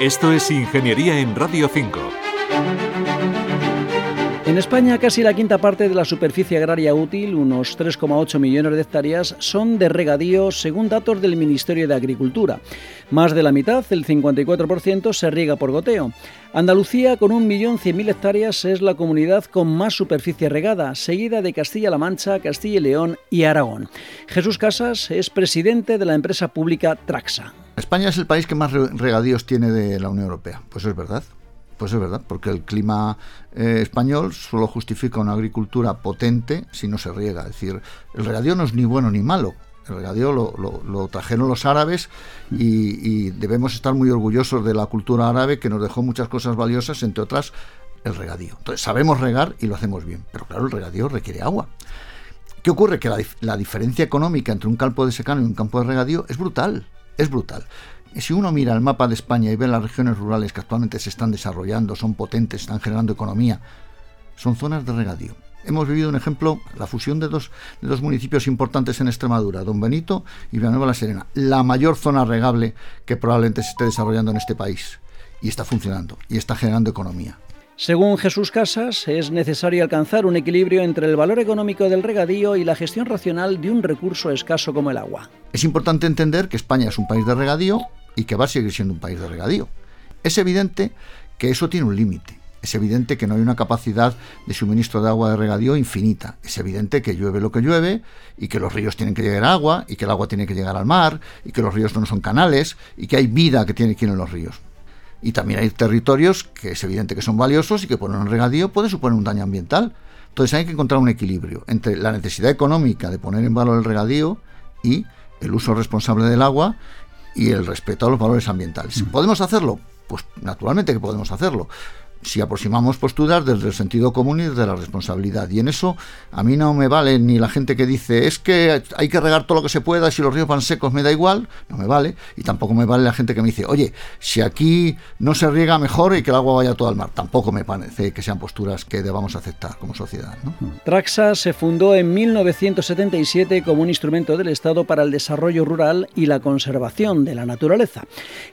Esto es Ingeniería en Radio 5. En España, casi la quinta parte de la superficie agraria útil, unos 3,8 millones de hectáreas, son de regadío según datos del Ministerio de Agricultura. Más de la mitad, el 54%, se riega por goteo. Andalucía, con 1.100.000 hectáreas, es la comunidad con más superficie regada, seguida de Castilla-La Mancha, Castilla y León y Aragón. Jesús Casas es presidente de la empresa pública Traxa. España es el país que más regadíos tiene de la Unión Europea. Pues es verdad. Pues es verdad, porque el clima eh, español solo justifica una agricultura potente si no se riega. Es decir, el regadío no es ni bueno ni malo. El regadío lo, trajeron los árabes y, debemos estar muy orgullosos de la cultura árabe que nos dejó muchas cosas valiosas, entre otras el regadío. Entonces sabemos regar y lo hacemos bien, pero claro, el regadío requiere agua. ¿Qué ocurre? Que la, la diferencia económica entre un campo de secano y un campo de regadío es brutal, es brutal si uno mira el mapa de España y ve las regiones rurales que actualmente se están desarrollando, son potentes, están generando economía, son zonas de regadío. Hemos vivido un ejemplo, la fusión de dos, de dos municipios importantes en Extremadura, Don Benito y Villanueva la Serena, la mayor zona regable que probablemente se esté desarrollando en este país. Y está funcionando, y está generando economía. Según Jesús Casas, es necesario alcanzar un equilibrio entre el valor económico del regadío y la gestión racional de un recurso escaso como el agua. Es importante entender que España es un país de regadío y que va a seguir siendo un país de regadío. Es evidente que eso tiene un límite. Es evidente que no hay una capacidad de suministro de agua de regadío infinita. Es evidente que llueve lo que llueve y que los ríos tienen que llegar agua y que el agua tiene que llegar al mar y que los ríos no son canales y que hay vida que tiene que ir en los ríos. Y también hay territorios que es evidente que son valiosos y que poner un regadío puede suponer un daño ambiental. Entonces hay que encontrar un equilibrio entre la necesidad económica de poner en valor el regadío y el uso responsable del agua y el respeto a los valores ambientales. ¿Podemos hacerlo? Pues naturalmente que podemos hacerlo si aproximamos posturas desde el sentido común y desde la responsabilidad. Y en eso a mí no me vale ni la gente que dice es que hay que regar todo lo que se pueda, si los ríos van secos me da igual, no me vale. Y tampoco me vale la gente que me dice, oye, si aquí no se riega mejor y que el agua vaya todo al mar. Tampoco me parece que sean posturas que debamos aceptar como sociedad. Traxa se fundó en 1977 como un instrumento del Estado para el desarrollo rural y la conservación de la naturaleza.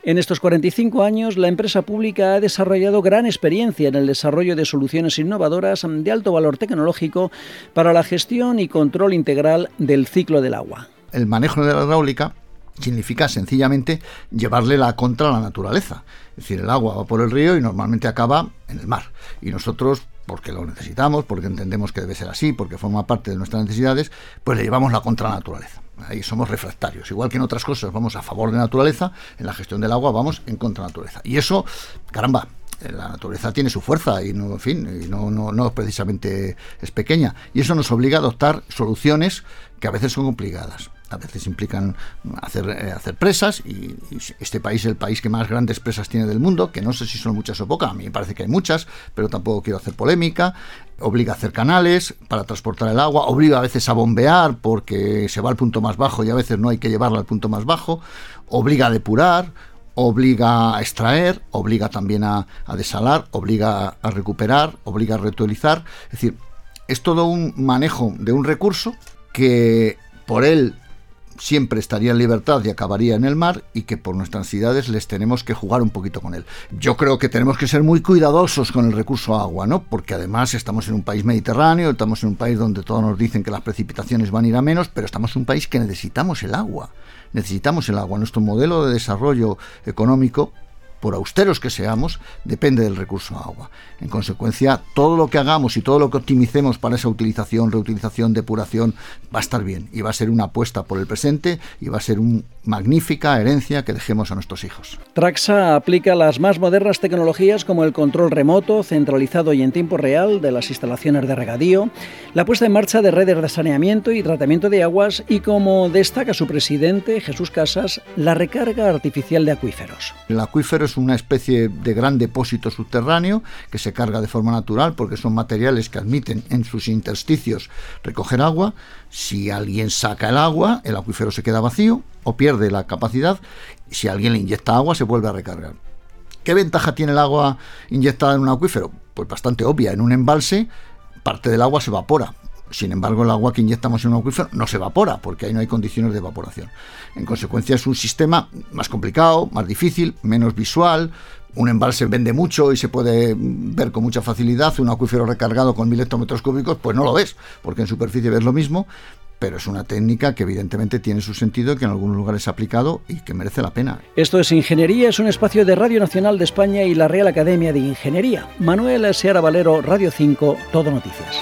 En estos 45 años, la empresa pública ha desarrollado gran experiencia en el desarrollo de soluciones innovadoras de alto valor tecnológico para la gestión y control integral del ciclo del agua. El manejo de la hidráulica significa sencillamente llevarle la contra a la naturaleza. Es decir, el agua va por el río y normalmente acaba en el mar. Y nosotros, porque lo necesitamos, porque entendemos que debe ser así, porque forma parte de nuestras necesidades, pues le llevamos la contra a la naturaleza. Ahí somos refractarios. Igual que en otras cosas vamos a favor de la naturaleza, en la gestión del agua vamos en contra de la naturaleza. Y eso, caramba, la naturaleza tiene su fuerza y no, en fin, y no, no, no precisamente es pequeña. Y eso nos obliga a adoptar soluciones que a veces son complicadas. A veces implican hacer, eh, presas y, este país es el país que más grandes presas tiene del mundo, que no sé si son muchas o pocas, a mí me parece que hay muchas, pero tampoco quiero hacer polémica. Obliga a hacer canales para transportar el agua, obliga a veces a bombear porque se va al punto más bajo y a veces no hay que llevarlo al punto más bajo, obliga a depurar, obliga a extraer, obliga también a, desalar, obliga a recuperar, obliga a reutilizar. Es decir, es todo un manejo de un recurso que por él siempre estaría en libertad y acabaría en el mar y que por nuestras necesidades les tenemos que jugar un poquito con él. Yo creo que tenemos que ser muy cuidadosos con el recurso agua, ¿no? Porque además estamos en un país mediterráneo, estamos en un país donde todos nos dicen que las precipitaciones van a ir a menos, pero estamos en un país que necesitamos el agua necesitamos el agua. Nuestro modelo de desarrollo económico por austeros que seamos, depende del recurso agua. En consecuencia, todo lo que hagamos y todo lo que optimicemos para esa utilización, reutilización, depuración, va a estar bien y va a ser una apuesta por el presente y va a ser una magnífica herencia que dejemos a nuestros hijos. Traxa aplica las más modernas tecnologías como el control remoto, centralizado y en tiempo real de las instalaciones de regadío, la puesta en marcha de redes de saneamiento y tratamiento de aguas y, como destaca su presidente, Jesús Casas, la recarga artificial de acuíferos. El acuífero es una especie de gran depósito subterráneo que se carga de forma natural porque son materiales que admiten en sus intersticios recoger agua. Si alguien saca el agua, el acuífero se queda vacío o pierde la capacidad. Si alguien le inyecta agua, se vuelve a recargar. ¿Qué ventaja tiene el agua inyectada en un acuífero? Pues bastante obvia. En un embalse, parte del agua se evapora Sin embargo, el agua que inyectamos en un acuífero no se evapora, porque ahí no hay condiciones de evaporación. En consecuencia, es un sistema más complicado, más difícil, menos visual. Un embalse vende mucho y se puede ver con mucha facilidad. Un acuífero recargado con mil hectómetros cúbicos, pues no lo ves, porque en superficie ves lo mismo, pero es una técnica que evidentemente tiene su sentido, que en algunos lugares se ha aplicado y que merece la pena. Esto es Ingeniería, es un espacio de Radio Nacional de España y la Real Academia de Ingeniería. Manuel Seara Valero, Radio 5, Todo Noticias.